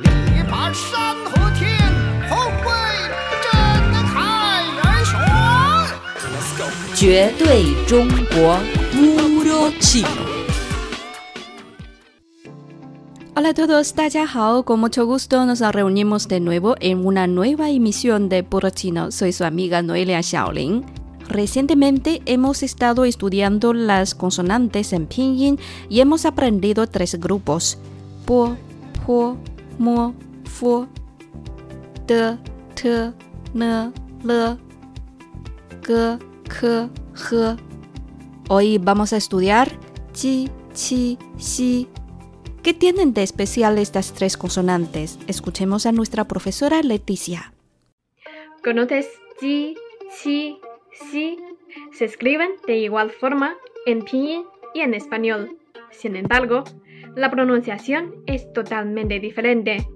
力拔山河天，宏伟震撼人群。绝对中国 Puro Chino. Hola a todos, 大家好, con mucho gusto nos reunimos de nuevo en una nueva emisión de Puro Chino. Soy su amiga Noelia Xiaolin. Recientemente hemos estado estudiando las consonantes en pinyin y hemos aprendido tres grupos: po, po, mo, fu, de, te, ne, le, ge, ke, he. Hoy vamos a estudiar ji, chi, xi. ¿Qué tienen de especial estas tres consonantes? Escuchemos a nuestra profesora Leticia. ¿Conoces ji, chi, xi? Se escriben de igual forma en pinyin y en español. Sin embargo, la pronunciación es totalmente diferente.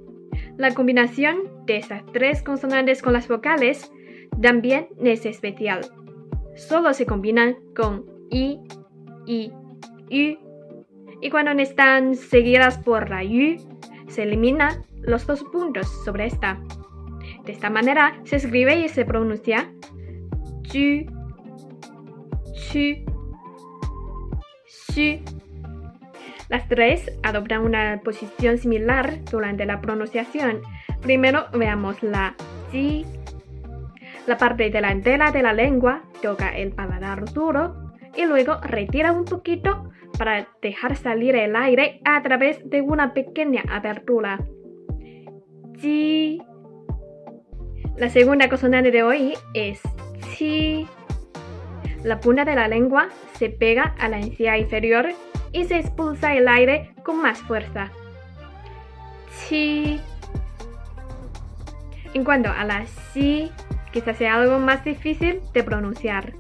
La combinación de estas tres consonantes con las vocales también es especial. Solo se combinan con i, i, u. Y cuando están seguidas por la u, se eliminan los dos puntos sobre esta. De esta manera se escribe y se pronuncia ju, chu, shu. Las tres adoptan una posición similar durante la pronunciación. Primero veamos la ji. La parte delantera de la lengua toca el paladar duro y luego retira un poquito para dejar salir el aire a través de una pequeña abertura. Ji. La segunda consonante de hoy es chi. La punta de la lengua se pega a la encía inferior y se expulsa el aire con más fuerza. Chi. En cuanto a la si, quizás sea algo más difícil de pronunciar.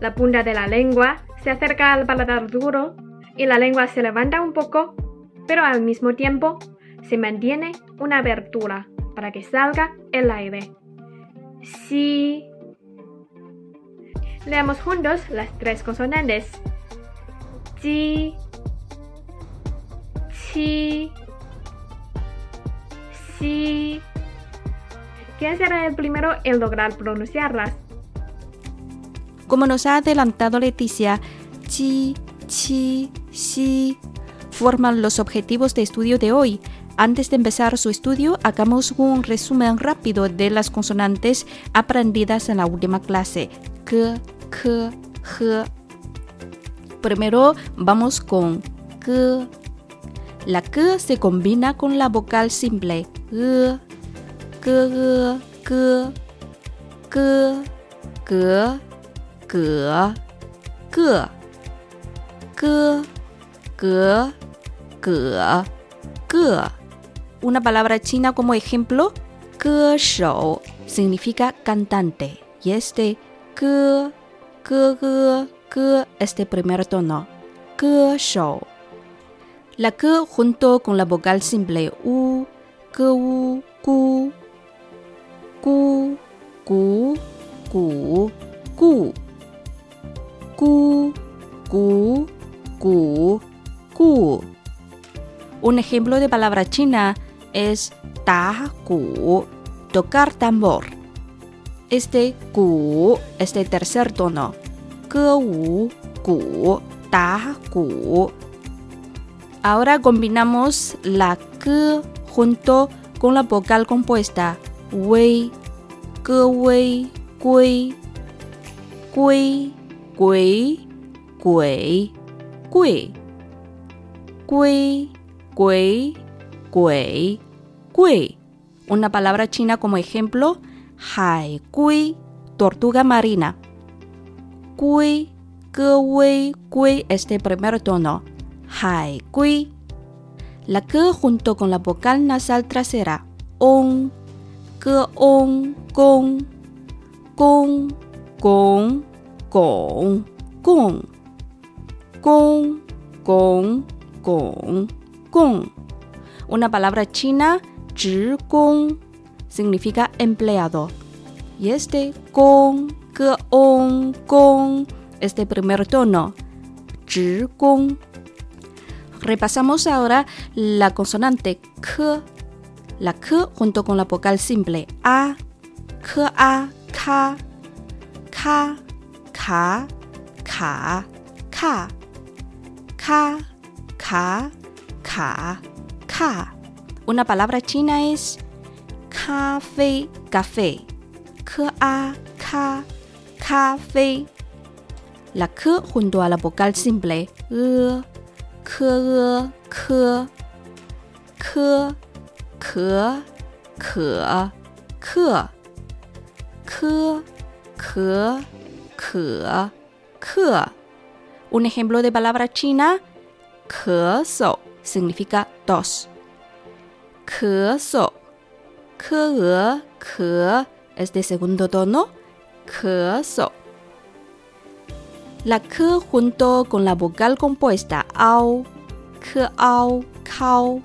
La punta de la lengua se acerca al paladar duro y la lengua se levanta un poco, pero al mismo tiempo se mantiene una abertura para que salga el aire. Si. Leamos juntos las tres consonantes. Ji, chi, si. ¿Quién será el primero en lograr pronunciarlas? Como nos ha adelantado Leticia, chi, chi, xi forman los objetivos de estudio de hoy. Antes de empezar su estudio, hagamos un resumen rápido de las consonantes aprendidas en la última clase. K, k, h. Primero vamos con k. La k se combina con la vocal simple g, g, g, g, g, g, g, g, g, g, g. Una palabra china como ejemplo, ge shou significa cantante y este ge, ge, ge, ge este primer tono, ge shou. La ge junto con la vocal simple u, ge u, gu, gu, gu, gu, gu, gu, gu, gu, gu. Un ejemplo de palabra china es ta gu, tocar tambor. Este gu es de tercer tono. Ahora combinamos la ge junto con la vocal compuesta wei, gui, gui, gui, gui, gui, gui, gui, gui, gui. Una palabra china como ejemplo, hai gui, tortuga marina. Gui, ge wei, gui este primer tono. Hai gui. La ge junto con la vocal nasal trasera, on, ge on, gong, gong, gong, gong, gong, gong, gong, gong, gong. Una palabra china, gong, significa empleado. Y este gong, ge on, gong, este primer tono. Repasamos ahora la consonante k. La K junto con la vocal simple A, K, A, K, K, K, K, K, K, K, K, K. Una palabra china es café, café. K, A, café. La K junto a la vocal simple e, k, k, k, k, k, k, k, k, k, k. Un ejemplo de palabra china, so significa dos. tos. so, k, k es de segundo tono 咳 La k junto con la vocal compuesta ao, k ao, cao,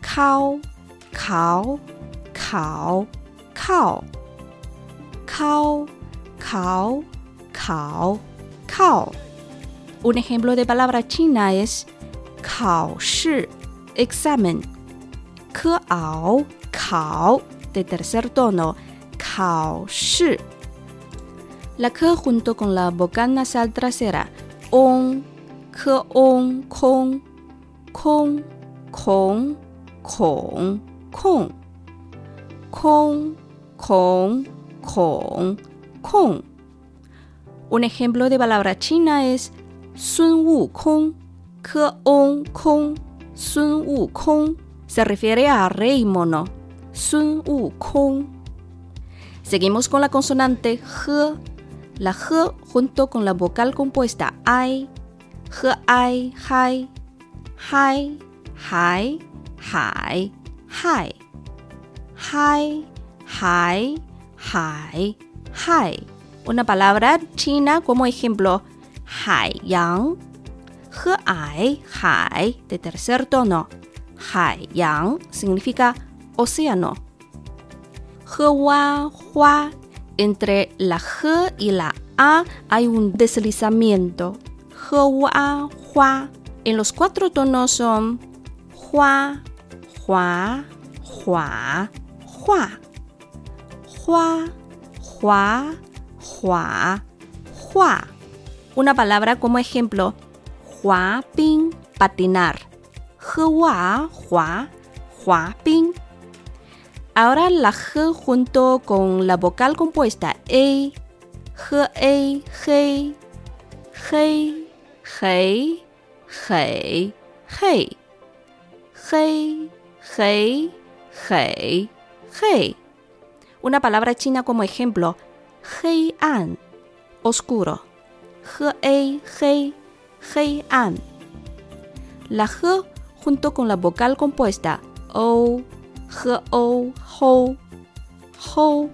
cao, cao, cao, cao, cao, cao, cao, cao. Un ejemplo de palabra china es kao shi, examen. Ke ao, kao, de tercer tono, kao shi. La K junto con la vocal nasal trasera. On, K, on, con, con, con, con, con. Con, con, con, con. Un ejemplo de palabra china es Sun Wu Kong, Ke On Sun Wu Kong. Se refiere a rey mono, Sun Wu Kong. Seguimos con la consonante h la G junto con la vocal compuesta I, G, I, hi, hi, hi, hi, hi, hi, hi, hi, hi. Una palabra china como ejemplo, hai yang, G, I, hai, de tercer tono. Hai yang significa océano. He, wa, hua entre la G y la A hay un deslizamiento. Hua, hua. En los cuatro tonos son hua, hua, hua, hua. Hua, hua, hua, hua. Una palabra como ejemplo, hua ping, patinar. Hua, hua, hua ping Ahora la G junto con la vocal compuesta E, G, E, G, G, G, G, G, G, G, G, G. Una palabra china como ejemplo, Hei An, oscuro. G, E, G, Hei An. La G junto con la vocal compuesta O, H O ho ho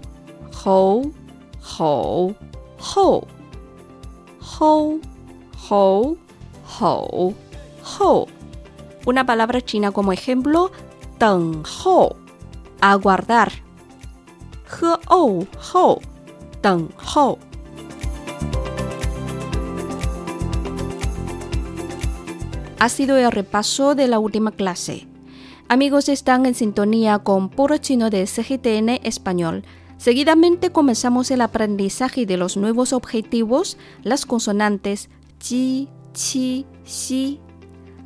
ho ho ho ho ho ho ho Una palabra china como ejemplo, teng ho, aguardar. He o ho, ho. Ha sido el repaso de la última clase. Amigos, están en sintonía con Puro Chino de CGTN Español. Seguidamente comenzamos el aprendizaje de los nuevos objetivos, las consonantes ji, chi, xi.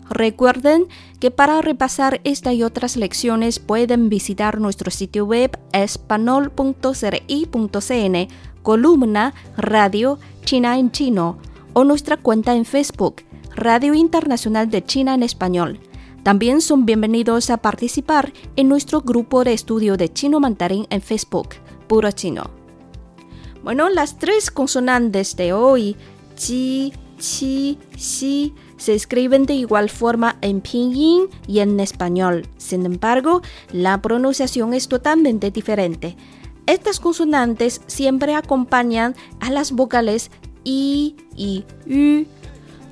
Recuerden que para repasar esta y otras lecciones pueden visitar nuestro sitio web espanol.cri.cn, columna Radio China en Chino o nuestra cuenta en Facebook, Radio Internacional de China en Español. También son bienvenidos a participar en nuestro grupo de estudio de chino mandarín en Facebook, Puro Chino. Bueno, las tres consonantes de hoy, chi, chi, xi, se escriben de igual forma en pinyin y en español. Sin embargo, la pronunciación es totalmente diferente. Estas consonantes siempre acompañan a las vocales i y u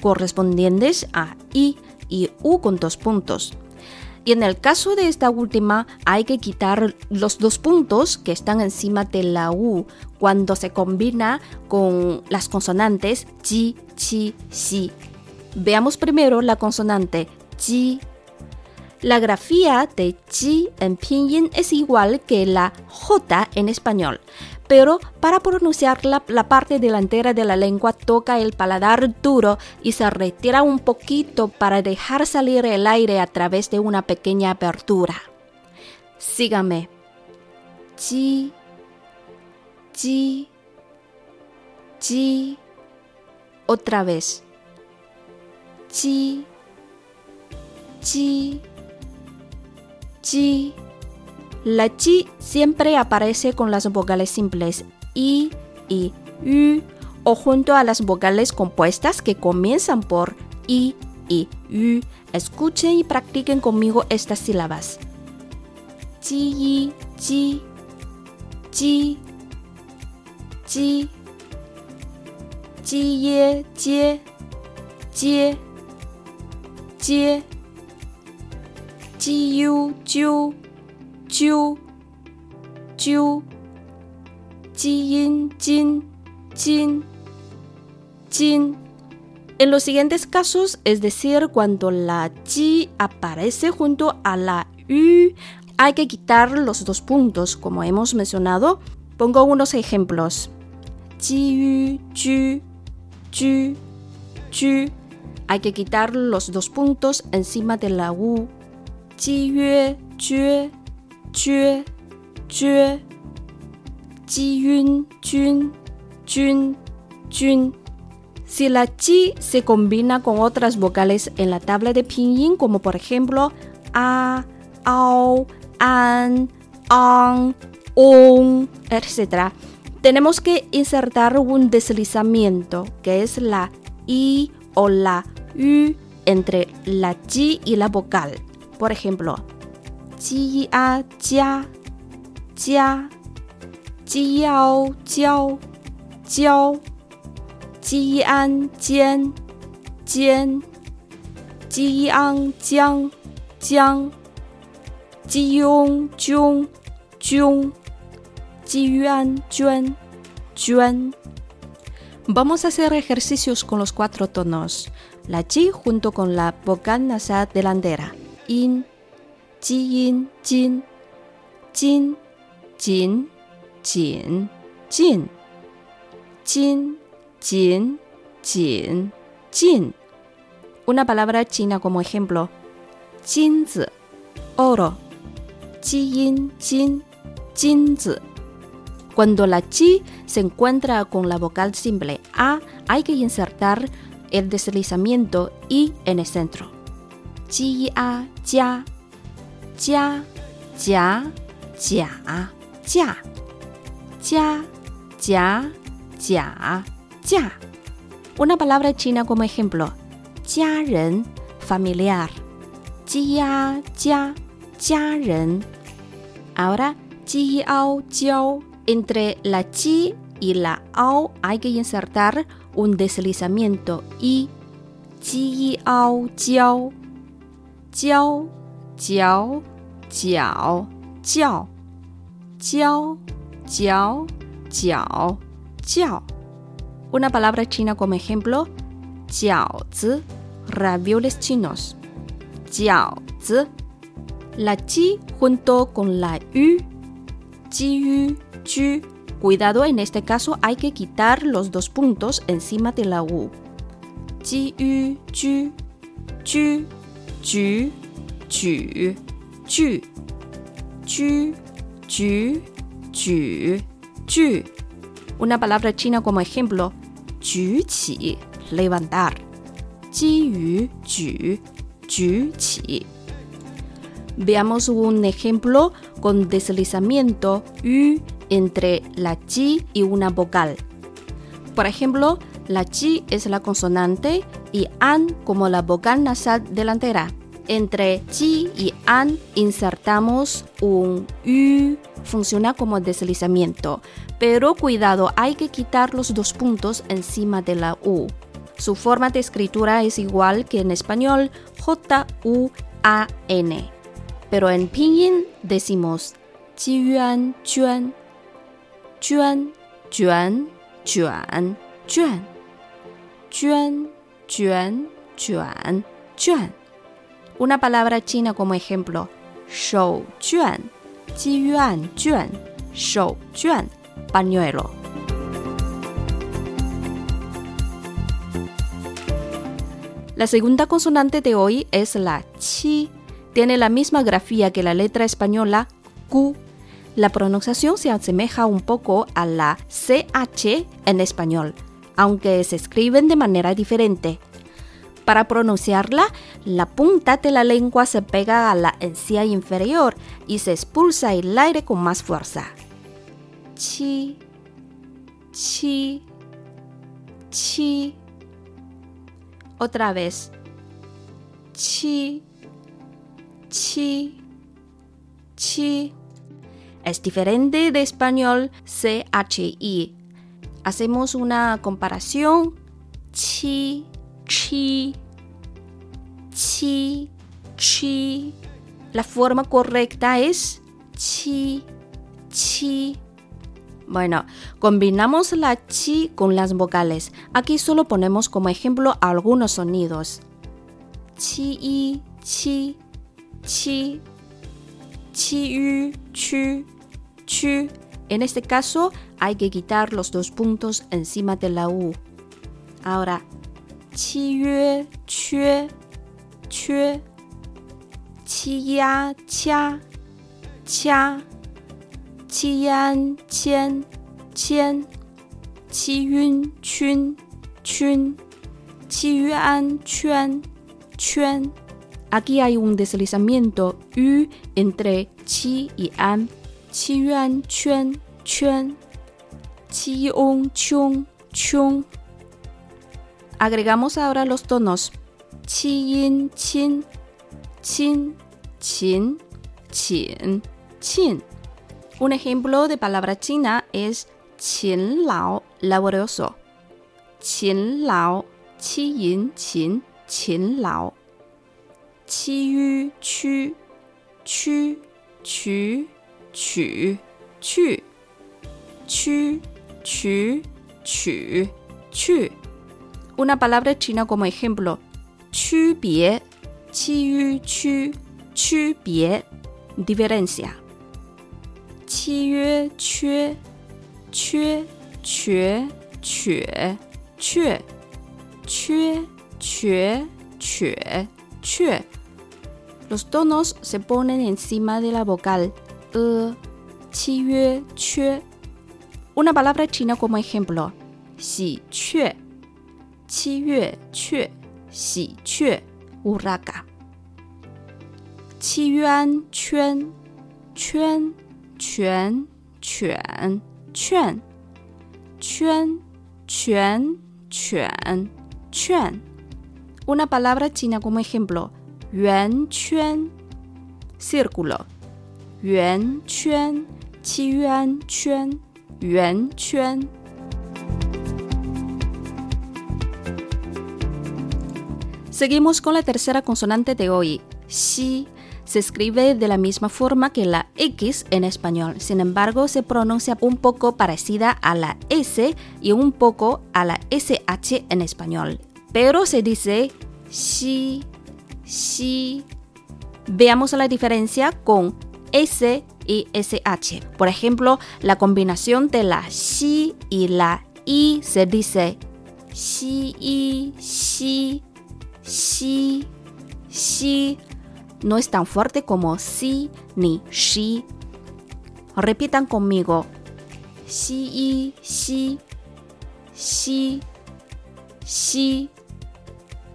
correspondientes a i y U con dos puntos. Y en el caso de esta última hay que quitar los dos puntos que están encima de la U cuando se combina con las consonantes ji, chi, xi. Veamos primero la consonante ji. La grafía de ji en pinyin es igual que la j en español, pero para pronunciarla la parte delantera de la lengua toca el paladar duro y se retira un poquito para dejar salir el aire a través de una pequeña apertura. Sígame. Ji, ji, ji. Otra vez. Ji, ji, ji. La chi siempre aparece con las vocales simples i y u o junto a las vocales compuestas que comienzan por i y u. Escuchen y practiquen conmigo estas sílabas. Ji, ji, ji, ji, ji, ye, jie, jie, jie, ji, yu, jiu, jiu, jiu, ji, yin, jin, jin, jin. En los siguientes casos, es decir, cuando la ji aparece junto a la u, hay que quitar los dos puntos, como hemos mencionado. Pongo unos ejemplos. Ji, yu, ju, ju, ju. Hay que quitar los dos puntos encima de la u. Ji, yue, jue, jue, jue. Ji, yun, jun, jun, jun. Si la chi se combina con otras vocales en la tabla de pinyin, como por ejemplo a, ao, an, an, on, etc., tenemos que insertar un deslizamiento, que es la i o la u entre la ji y la vocal. Por ejemplo, 鸡啊加加鸡腰交交鸡安煎煎鸡安江江鸡雍炯炯鸡安娟娟。Vamos a hacer ejercicios con los cuatro tonos, la chi junto con la vocal nasal delantera, in, 基因金、金、紧、紧、进、金、紧、紧、进。Una palabra china como ejemplo: 金子 oro, 基因金、金子。Cuando la chi se encuentra con la vocal simple a, hay que insertar el deslizamiento i en el centro. Chi a, ya. ya, ya, ya, ya, ya, ya, ya, ya. Una palabra china como ejemplo. 家人 familiar. Jia, ya, 家人. Ahora, ji ao jiao. Entre la chi y la ao hay que insertar un deslizamiento y ji ao jiao. Jiao, jiao, jiao, jiao. Jiao, jiao, jiao, jiao. Una palabra china como ejemplo. Jiaozi, ravioles chinos. La chi junto con la yu. Cuidado, en este caso hay que quitar los dos puntos encima de la u. Ji ju, ju, ju, ju, ju, ju, ju, ju, ju. Una palabra china como ejemplo, 举起 levantar. 基于举举起 Veamos un ejemplo con deslizamiento u entre la chi y una vocal. Por ejemplo, la chi es la consonante y an como la vocal nasal delantera. Entre chi y an insertamos un u, funciona como deslizamiento. Pero cuidado, hay que quitar los dos puntos encima de la u. Su forma de escritura es igual que en español J-U-A-N. Pero en pinyin decimos Jiyuan Juan, Juan, Juan, Juan, Juan, Juan, Juan, Juan, Juan. Una palabra china como ejemplo, shou juan, ji yuan juan, shou juan, pañuelo. La segunda consonante de hoy es la chi. Tiene la misma grafía que la letra española Q. La pronunciación se asemeja un poco a la CH en español, aunque se escriben de manera diferente. Para pronunciarla, la punta de la lengua se pega a la encía inferior y se expulsa el aire con más fuerza. Chi, chi, chi. Otra vez. Chi, chi, chi. Es diferente de español CHI. Hacemos una comparación. Chi, chi, chi, chi. La forma correcta es chi, chi. Bueno, combinamos la chi con las vocales. Aquí solo ponemos como ejemplo algunos sonidos. Chi, chi, chi, chi, chu, chu. En este caso hay que quitar los dos puntos encima de la u. Ahora, Chi yu chue chue. Chi ya chia chia. chian chien chien. Chi yun chun chuen. Chi yuan chuen chuen. Aquí hay un deslizamiento y entre chi y an. Chi yuan chuen chuen. Chi chung chung. Agregamos ahora los tonos. Yin, qin, qin, qin, qin, qin. Un ejemplo de palabra china es qin lao, laborioso. Qin lao, yin qin, qin lao. Qi yu chu, chu, chu, chu, chu. Chu, chu, chu, chu una palabra china como ejemplo. Chu bie, chi chu, chu bie, diferencia. Chi chue, chue, chue, chue, chue, chue, chue, chue, chue. Los tonos se ponen encima de la vocal. E, chi chue. Una palabra china como ejemplo. Xi, chue. 七月雀、喜鹊、乌拉嘎。七渊圈、圈、犬、犬、劝、圈、犬、犬、劝。Una palabra china como ejemplo: yuan chuan, círculo. Yuan chuan, qi yuan chuan, yuan chuan. Seguimos con la tercera consonante de hoy, xi se escribe de la misma forma que la X en español, sin embargo se pronuncia un poco parecida a la S y un poco a la SH en español. Pero se dice si, si. Veamos la diferencia con S y SH. Por ejemplo, la combinación de la si y la i se dice si, i, si, si, si no es tan fuerte como si ni shi. Repitan conmigo. Si y si, si, si,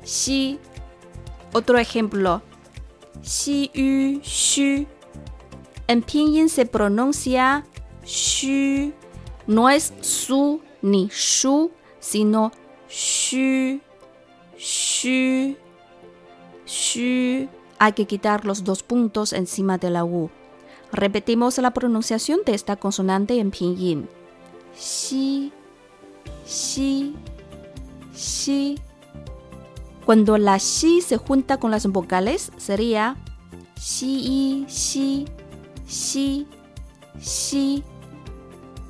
si. Otro ejemplo. Si yu shu. En pinyin se pronuncia shu. No es su ni shu, sino shu, shu, shu hay que quitar los dos puntos encima de la U. Repetimos la pronunciación de esta consonante en pinyin. Xi, xi, xi. Cuando la xi se junta con las vocales sería xi, xi, xi, xi,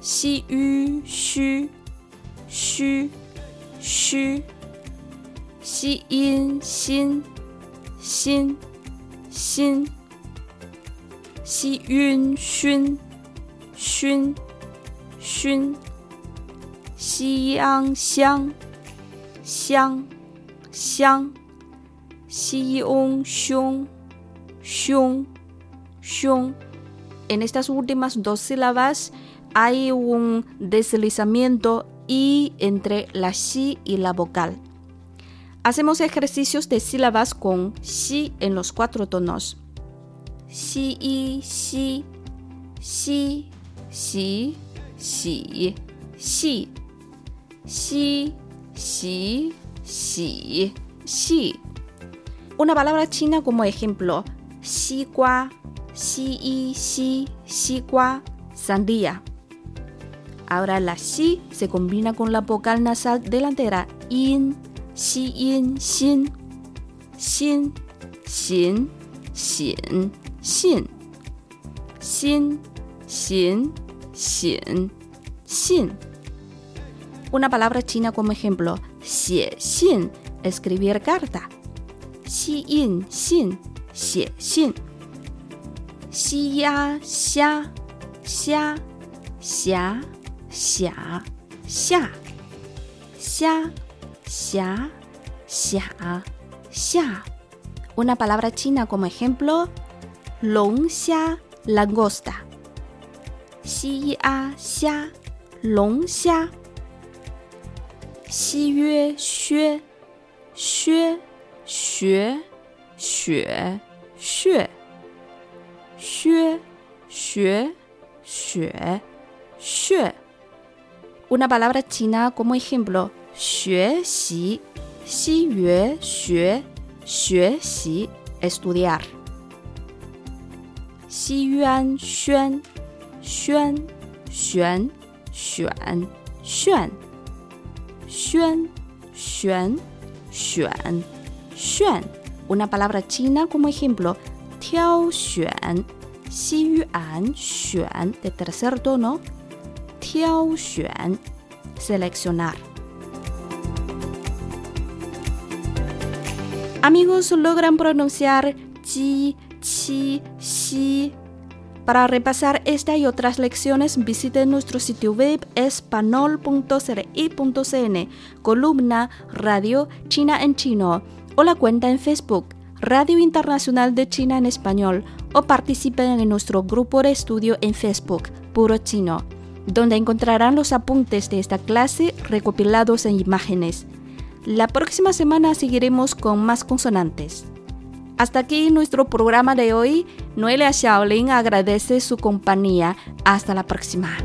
xi, yu, xu, xu, 西音新新新西晕熏熏熏西安香香香西翁凶凶凶 En estas últimas dos sílabas hay un deslizamiento y entre la si y la vocal. Hacemos ejercicios de sílabas con xi en los cuatro tonos. Xi y xi, xi, xi, xi, xi, xi, xi, xi, xi. Una palabra china como ejemplo, xi gua, xi y xi, xi gua, sandía. Ahora la xi se combina con la vocal nasal delantera in, 吸音心、心、行、醒、信、心、行、醒、信。Una palabra china como ejemplo, xie xin, escribir carta. Xi yin xin, xin. Xi ya xia, xia, xia, xia, xia. Xia xia, xia, xia. Una palabra china como ejemplo, long xia, langosta. Xi a xia, long xia. Xi yue xue, xue, xue, xue, xue. Xue, xue, xue, xue. Una palabra china como ejemplo, 学习，西元学学习，estudiar。西渊轩，轩选选炫，轩选选炫。Una palabra china como ejemplo，挑选，西元选 de tercer tono，挑选，seleccionar。Amigos, logran pronunciar ji, chi, xi. Para repasar esta y otras lecciones, visiten nuestro sitio web espanol.cri.cn, columna Radio China en Chino, o la cuenta en Facebook Radio Internacional de China en Español, o participen en nuestro grupo de estudio en Facebook, Puro Chino, donde encontrarán los apuntes de esta clase recopilados en imágenes. La próxima semana seguiremos con más consonantes. Hasta aquí nuestro programa de hoy. Noelia Shaolin agradece su compañía. Hasta la próxima.